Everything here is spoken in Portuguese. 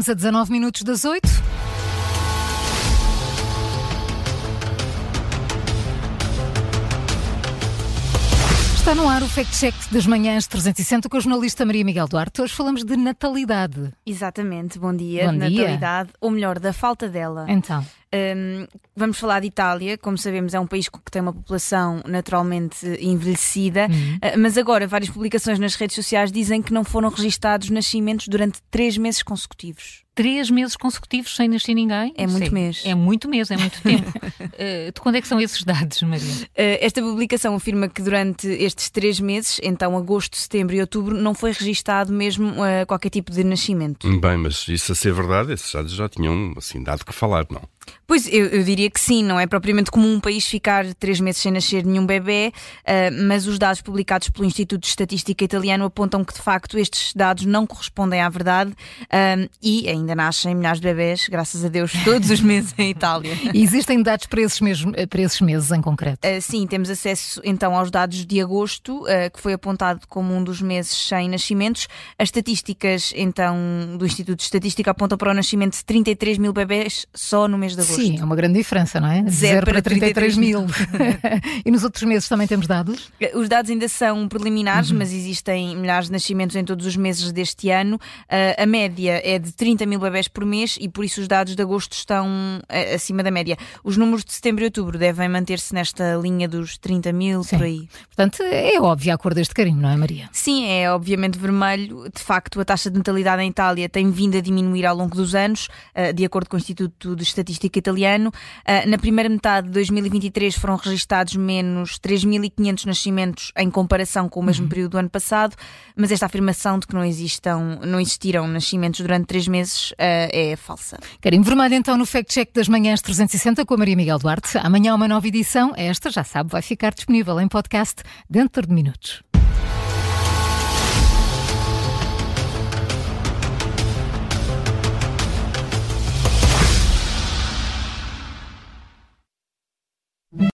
Vamos a 19 minutos das 8. Está no ar o Fact Check das Manhãs 360 com a jornalista Maria Miguel Duarte. Hoje falamos de natalidade. Exatamente, bom dia. Bom dia. Natalidade, ou melhor, da falta dela. Então, Hum, vamos falar de Itália, como sabemos, é um país que tem uma população naturalmente envelhecida, Uhum. Uh, mas agora várias publicações nas redes sociais dizem que não foram registados nascimentos durante três meses consecutivos. Três meses consecutivos sem nascer ninguém? É muito Sim. mês. É muito mês, é muito tempo. Eh, de quando é que são esses dados, Maria? Uh, Esta publicação afirma que durante estes três meses, então agosto, setembro e outubro, não foi registado mesmo uh, qualquer tipo de nascimento. Bem, mas isso a ser verdade, esses dados já tinham assim dado que falar, não? Pois, eu, eu diria que sim, não é propriamente comum um país ficar três meses sem nascer nenhum bebê, ah, mas os dados publicados pelo Instituto de Estatística Italiano apontam que, de facto, estes dados não correspondem à verdade ah, e ainda nascem milhares de bebés, graças a Deus, todos os meses em Itália. e existem dados para esses, mesmos, para esses meses em concreto? Ah, sim, temos acesso então aos dados de agosto, ah, que foi apontado como um dos meses sem nascimentos. As estatísticas, então, do Instituto de Estatística apontam para o nascimento de 33 mil bebés só no mês de agosto. Sim, é uma grande diferença, não é? De Zero para 33 mil. e nos outros meses também temos dados? Os dados ainda são preliminares, Uhum. mas existem milhares de nascimentos em todos os meses deste ano. Uh, a média é de 30 mil bebés por mês e por isso os dados de agosto estão uh, acima da média. Os números de setembro e outubro devem manter-se nesta linha dos 30 mil, Sim. por aí. Portanto, é óbvia a cor deste carinho, não é, Maria? Sim, é obviamente vermelho. De facto, a taxa de natalidade em Itália tem vindo a diminuir ao longo dos anos, uh, de acordo com o Instituto de Estatística Italiano. Uh, na primeira metade de 2023 foram registados menos 3.500 nascimentos em comparação com o mesmo período do ano passado, mas esta afirmação de que não, existam, não existiram nascimentos durante três meses uh, é falsa. Carinho vermelho então no Fact Check das Manhãs 360 com a Maria Miguel Duarte. Amanhã uma nova edição. Esta, já sabe, vai ficar disponível em podcast dentro de minutos.